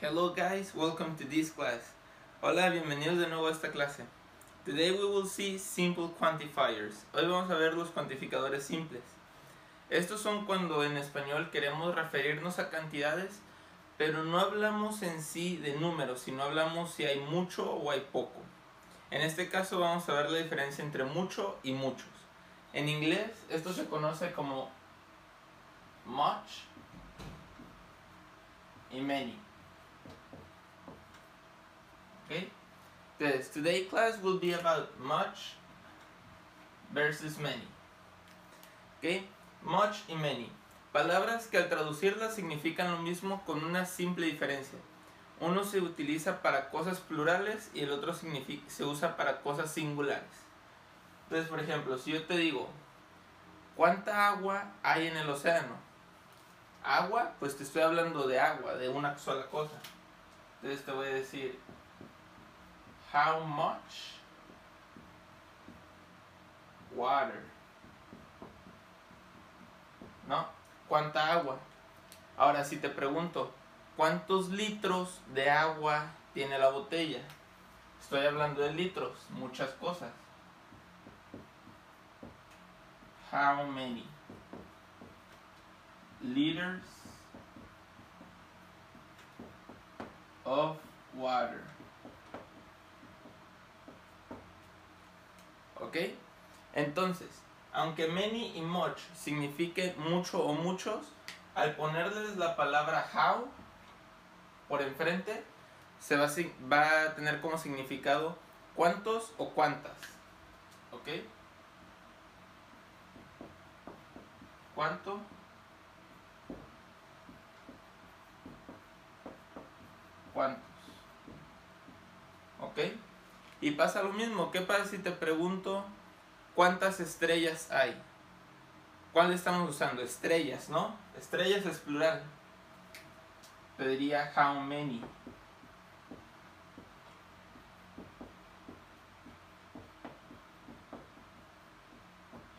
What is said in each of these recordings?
Hello guys, welcome to this class. Hola, bienvenidos de nuevo a esta clase. Today we will see simple quantifiers. Hoy vamos a ver los cuantificadores simples. Estos son cuando en español queremos referirnos a cantidades, pero no hablamos en sí de números, sino hablamos si hay mucho o hay poco. En este caso vamos a ver la diferencia entre mucho y muchos. En inglés esto se conoce como much y many. Okay? Entonces, today class will be about much versus many. Okay? Much y many. Palabras que al traducirlas significan lo mismo con una simple diferencia. Uno se utiliza para cosas plurales y el otro se usa para cosas singulares. Entonces, por ejemplo, si yo te digo, ¿cuánta agua hay en el océano? Agua, pues te estoy hablando de agua, de una sola cosa. Entonces te voy a decir, how much water? ¿No? ¿Cuánta agua? Ahora, si te pregunto, ¿cuántos litros de agua tiene la botella? Estoy hablando de litros, muchas cosas. How many liters of water? ¿Ok? Entonces, aunque many y much signifiquen mucho o muchos, al ponerles la palabra how por enfrente, se va a, tener como significado cuántos o cuántas. ¿Ok? ¿Cuánto? ¿Cuántos? ¿Ok? Y pasa lo mismo. ¿Qué pasa si te pregunto cuántas estrellas hay? ¿Cuál estamos usando? Estrellas, ¿no? Estrellas es plural. Te diría how many.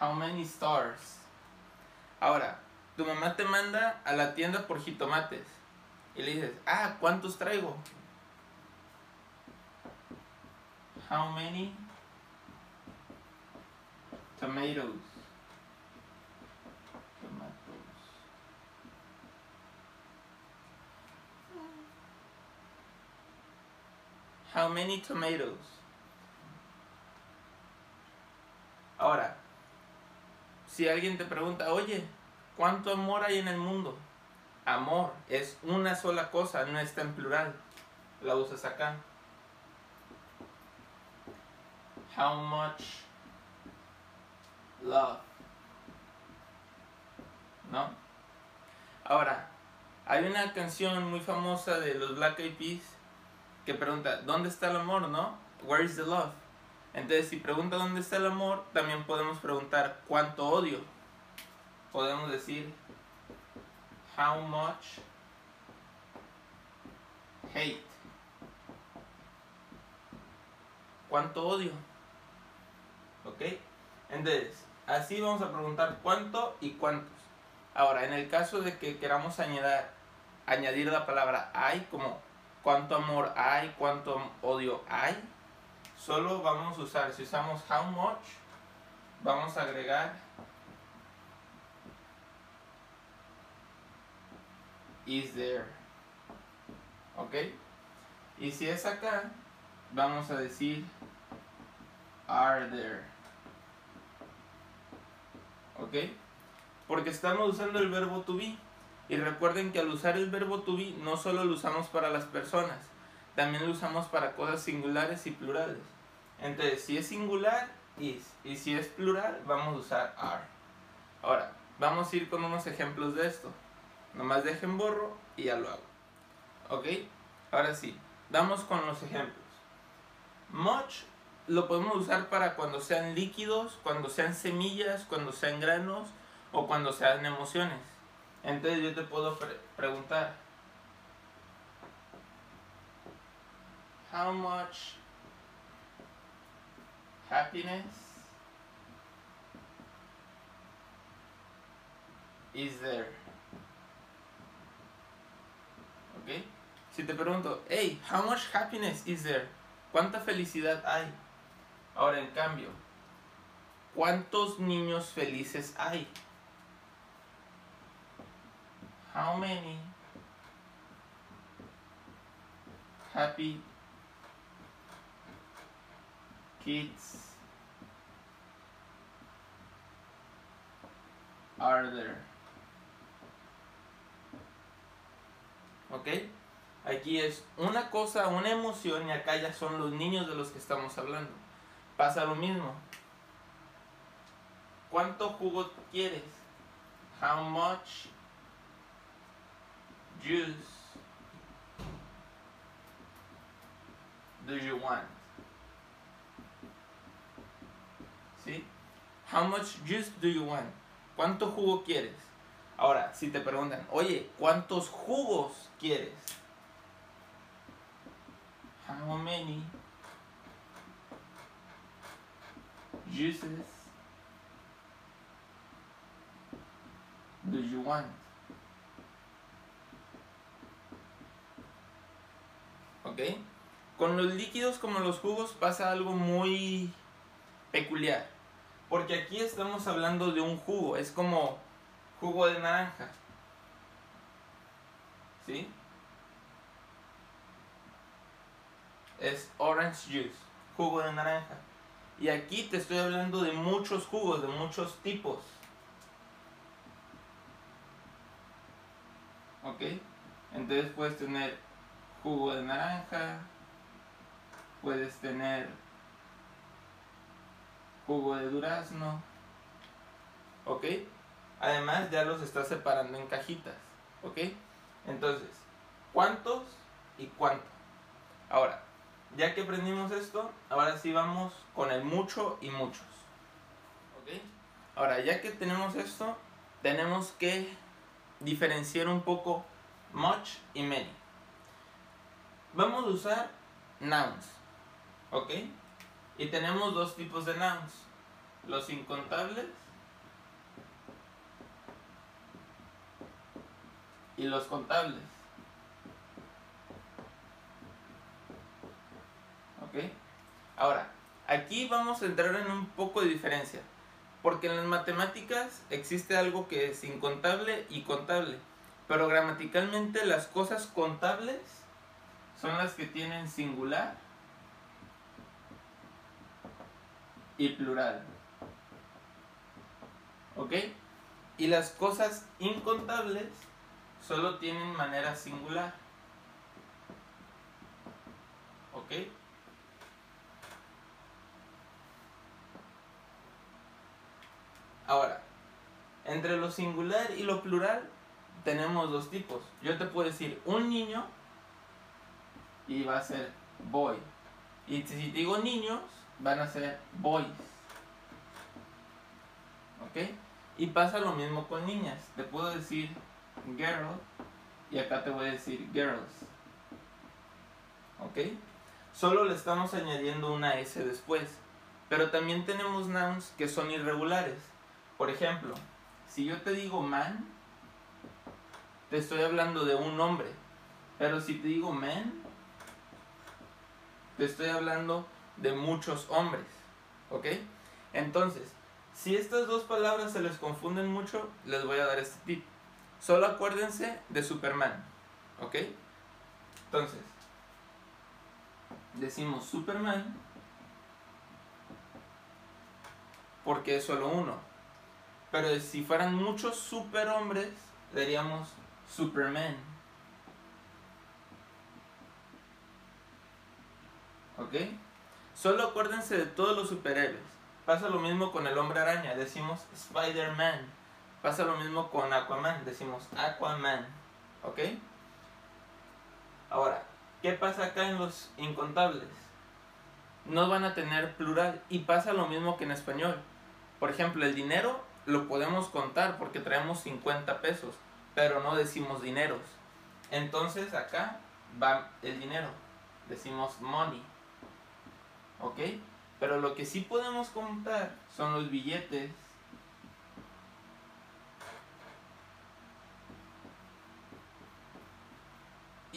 How many stars? Ahora, tu mamá te manda a la tienda por jitomates y le dices, ah, ¿cuántos traigo? How many tomatoes? Tomatoes. How many tomatoes? Ahora, si alguien te pregunta, oye, ¿cuánto amor hay en el mundo? Amor es una sola cosa, no está en plural. La usas acá. How much love? ¿No? Ahora, hay una canción muy famosa de los Black Eyed Peas que pregunta, ¿dónde está el amor, no? Where is the love? Entonces, si pregunta dónde está el amor, también podemos preguntar cuánto odio. Podemos decir, how much hate. ¿Cuánto odio? ¿Ok? Entonces, así vamos a preguntar cuánto y cuántos. Ahora, en el caso de que queramos añadir, añadir la palabra hay, como cuánto amor hay, cuánto odio hay, solo vamos a usar, si usamos how much, vamos a agregar is there. ¿Ok? Y si es acá, vamos a decir are there. ¿Ok? Porque estamos usando el verbo to be. Y recuerden que al usar el verbo to be no solo lo usamos para las personas, también lo usamos para cosas singulares y plurales. Entonces, si es singular, is. Y si es plural, vamos a usar are. Ahora, vamos a ir con unos ejemplos de esto. Nomás dejen borro y ya lo hago. ¿Ok? Ahora sí, vamos con los ejemplos. Much lo podemos usar para cuando sean líquidos, cuando sean semillas, cuando sean granos o cuando sean emociones. Entonces yo te puedo pre- preguntar, how much happiness is there? ¿Ok? Si te pregunto, hey, how much happiness is there? ¿Cuánta felicidad hay? Ahora, en cambio, ¿cuántos niños felices hay? How many happy kids are there? ¿Ok? Aquí es una cosa, una emoción y acá ya son los niños de los que estamos hablando. Pasa lo mismo. ¿Cuánto jugo quieres? How much juice do you want? ¿Sí? How much juice do you want? ¿Cuánto jugo quieres? Ahora, si te preguntan, oye, ¿cuántos jugos quieres? How many juices do you want? ¿Ok? Con los líquidos como los jugos pasa algo muy peculiar. Porque aquí estamos hablando de un jugo. Es como jugo de naranja. ¿Sí? Es orange juice, jugo de naranja. Y aquí te estoy hablando de muchos jugos, de muchos tipos. ¿Ok? Entonces puedes tener jugo de naranja, puedes tener jugo de durazno, ¿ok? Además ya los estás separando en cajitas, ¿ok? Entonces, ¿cuántos y cuánto? Ahora, ya que aprendimos esto, ahora sí vamos con el mucho y muchos, ¿ok? Ahora, ya que tenemos esto, tenemos que diferenciar un poco much y many. Vamos a usar nouns, ¿ok? Y tenemos dos tipos de nouns, los incontables y los contables. Ahora, aquí vamos a entrar en un poco de diferencia, porque en las matemáticas existe algo que es incontable y contable, pero gramaticalmente las cosas contables son las que tienen singular y plural. ¿Ok? Y las cosas incontables solo tienen manera singular. ¿Ok? Ahora, entre lo singular y lo plural tenemos dos tipos. Yo te puedo decir un niño y va a ser boy. Y si digo niños, van a ser boys. ¿Ok? Y pasa lo mismo con niñas. Te puedo decir girl y acá te voy a decir girls. ¿Ok? Solo le estamos añadiendo una S después. Pero también tenemos nouns que son irregulares. Por ejemplo, si yo te digo man, te estoy hablando de un hombre. Pero si te digo man, te estoy hablando de muchos hombres. ¿Ok? Entonces, si estas dos palabras se les confunden mucho, les voy a dar este tip. Solo acuérdense de Superman. ¿Ok? Entonces, decimos Superman porque es solo uno. Pero si fueran muchos superhombres, diríamos Superman. ¿Ok? Solo acuérdense de todos los superhéroes. Pasa lo mismo con el hombre araña, decimos Spider-Man. Pasa lo mismo con Aquaman, decimos Aquaman. ¿Ok? Ahora, ¿qué pasa acá en los incontables? No van a tener plural y pasa lo mismo que en español. Por ejemplo, el dinero lo podemos contar porque traemos 50 pesos, pero no decimos dineros. Entonces acá va el dinero, decimos money. ¿Ok? Pero lo que sí podemos contar son los billetes.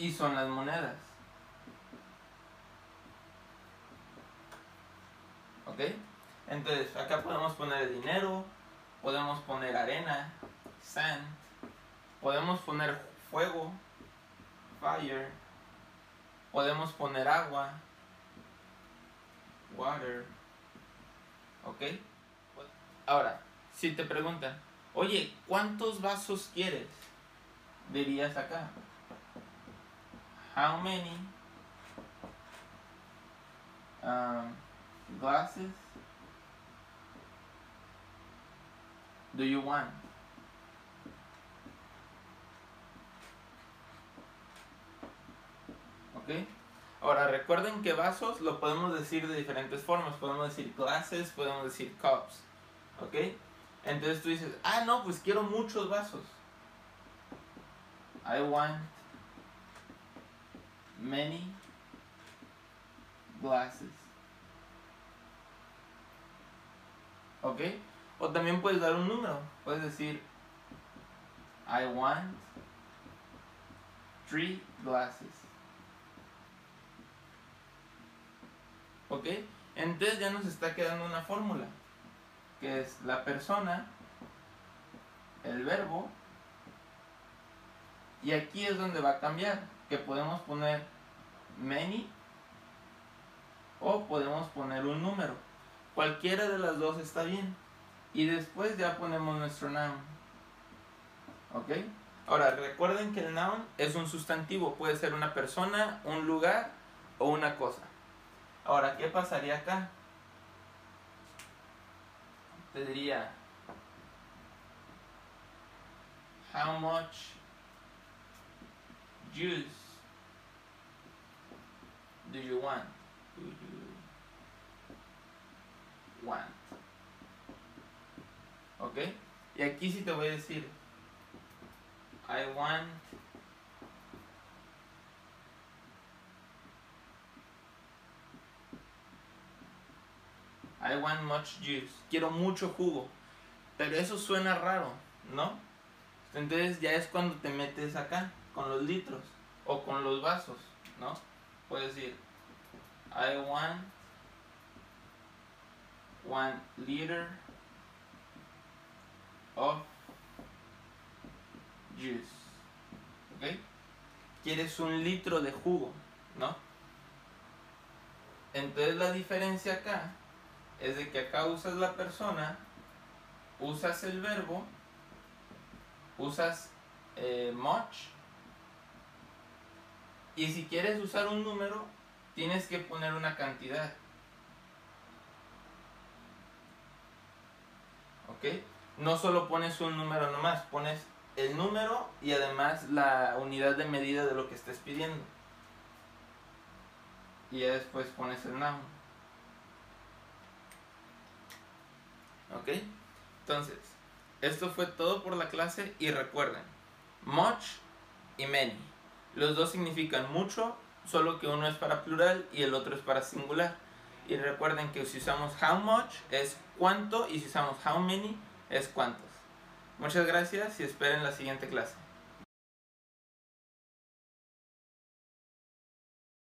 y son las monedas. ¿Ok? Entonces, acá podemos poner el dinero, podemos poner arena, sand, podemos poner fuego, fire, podemos poner agua, water, ¿ok? Ahora, si te preguntan, oye, ¿cuántos vasos quieres? Dirías acá, how many um, glasses do you want? ¿Ok? Ahora recuerden que vasos lo podemos decir de diferentes formas. Podemos decir glasses, podemos decir cups. ¿Ok? Entonces tú dices, ah, no, pues quiero muchos vasos. I want many glasses. ¿Ok? O también puedes dar un número. Puedes decir, I want three glasses. ¿Ok? Entonces ya nos está quedando una fórmula, que es la persona, el verbo, y aquí es donde va a cambiar, que podemos poner many o podemos poner un número. Cualquiera de las dos está bien. Y después ya ponemos nuestro noun. ¿Ok? Ahora, recuerden que el noun es un sustantivo. Puede ser una persona, un lugar o una cosa. Ahora, ¿qué pasaría acá? Te diría, how much juice do you want? Do you want? ¿Ok? Y aquí sí te voy a decir, I want I want much juice. Quiero mucho jugo. Pero eso suena raro, ¿no? Entonces ya es cuando te metes acá, con los litros o con los vasos, ¿no? Puedes decir, I want one liter of juice. ¿Ok? Quieres un litro de jugo, ¿no? Entonces la diferencia acá es de que acá usas la persona, usas el verbo, usas eh, much, y si quieres usar un número, tienes que poner una cantidad. ¿Ok? No solo pones un número nomás, pones el número y además la unidad de medida de lo que estés pidiendo. Y ya después pones el noun. ¿Ok? Entonces, esto fue todo por la clase y recuerden, much y many. Los dos significan mucho, solo que uno es para plural y el otro es para singular. Y recuerden que si usamos how much es cuánto y si usamos how many es cuántos. Muchas gracias y esperen la siguiente clase.